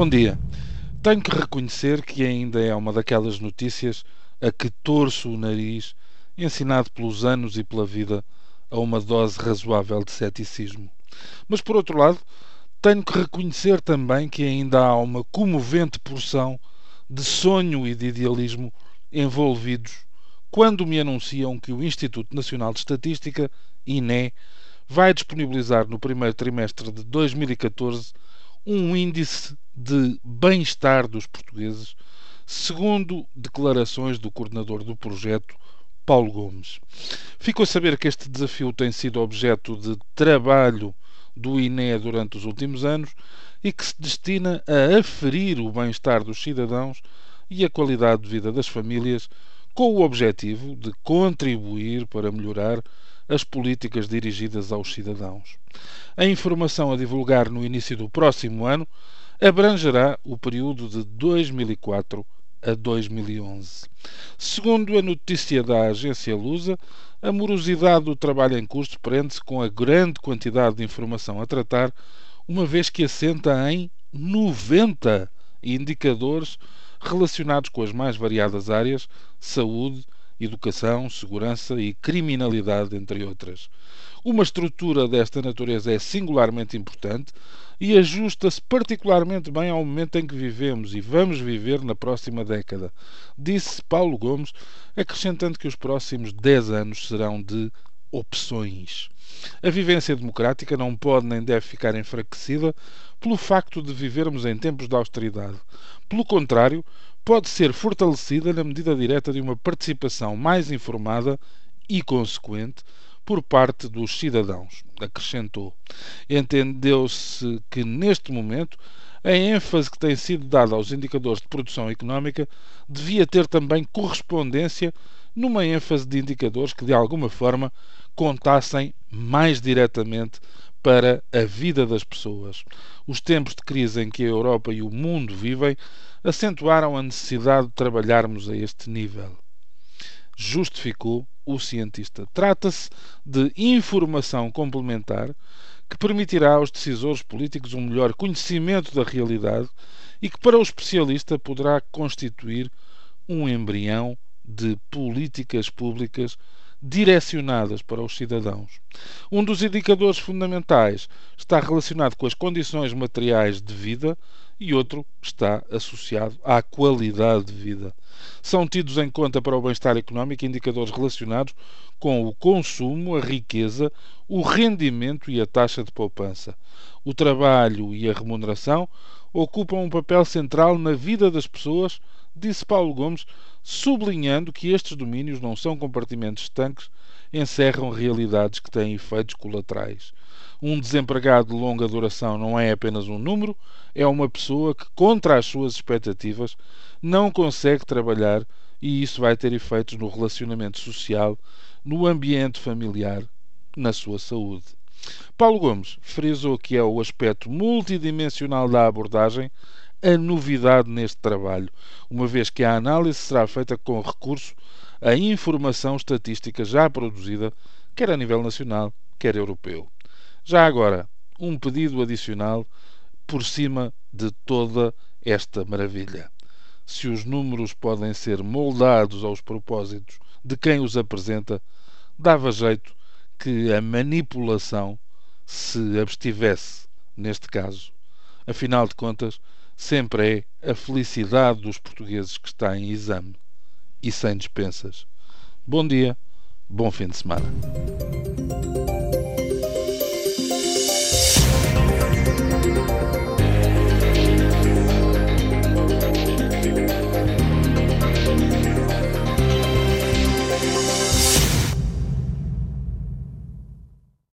Bom dia. Tenho que reconhecer que ainda é uma daquelas notícias a que torço o nariz, ensinado pelos anos e pela vida a uma dose razoável de ceticismo. Mas, por outro lado, tenho que reconhecer também que ainda há uma comovente porção de sonho e de idealismo envolvidos quando me anunciam que o Instituto Nacional de Estatística, INE, vai disponibilizar no primeiro trimestre de 2014 um índice de bem-estar dos portugueses, segundo declarações do coordenador do projeto, Paulo Gomes. Ficou a saber que este desafio tem sido objeto de trabalho do INE durante os últimos anos e que se destina a aferir o bem-estar dos cidadãos e a qualidade de vida das famílias, com o objetivo de contribuir para melhorar as políticas dirigidas aos cidadãos. A informação a divulgar no início do próximo ano abrangerá o período de 2004 a 2011. Segundo a notícia da agência Lusa, a morosidade do trabalho em curso prende-se com a grande quantidade de informação a tratar, uma vez que assenta em 90 indicadores relacionados com as mais variadas áreas: saúde, educação, segurança e criminalidade, entre outras. Uma estrutura desta natureza é singularmente importante e ajusta-se particularmente bem ao momento em que vivemos e vamos viver na próxima década, disse Paulo Gomes, acrescentando que os próximos 10 anos serão de opções. A vivência democrática não pode nem deve ficar enfraquecida pelo facto de vivermos em tempos de austeridade. Pelo contrário, pode ser fortalecida na medida direta de uma participação mais informada e consequente por parte dos cidadãos, acrescentou. Entendeu-se que, neste momento, a ênfase que tem sido dada aos indicadores de produção económica devia ter também correspondência numa ênfase de indicadores que, de alguma forma, contassem mais diretamente para a vida das pessoas. Os tempos de crise em que a Europa e o mundo vivem acentuaram a necessidade de trabalharmos a este nível. Justificou o cientista. Trata-se de informação complementar que permitirá aos decisores políticos um melhor conhecimento da realidade e que, para o especialista, poderá constituir um embrião de políticas públicas direcionadas para os cidadãos. Um dos indicadores fundamentais está relacionado com as condições materiais de vida e outro está associado à qualidade de vida. São tidos em conta para o bem-estar económico indicadores relacionados com o consumo, a riqueza, o rendimento e a taxa de poupança. O trabalho e a remuneração ocupam um papel central na vida das pessoas, disse Paulo Gomes, sublinhando que estes domínios não são compartimentos estanques, encerram realidades que têm efeitos colaterais. Um desempregado de longa duração não é apenas um número, é uma pessoa que, contra as suas expectativas, não consegue trabalhar e isso vai ter efeitos no relacionamento social, no ambiente familiar, na sua saúde. Paulo Gomes frisou que é o aspecto multidimensional da abordagem a novidade neste trabalho, uma vez que a análise será feita com recurso à informação estatística já produzida, quer a nível nacional, quer europeu. Já agora, um pedido adicional por cima de toda esta maravilha. Se os números podem ser moldados aos propósitos de quem os apresenta, dava jeito que a manipulação se abstivesse neste caso. Afinal de contas, sempre é a felicidade dos portugueses que está em exame e sem dispensas. Bom dia, bom fim de semana.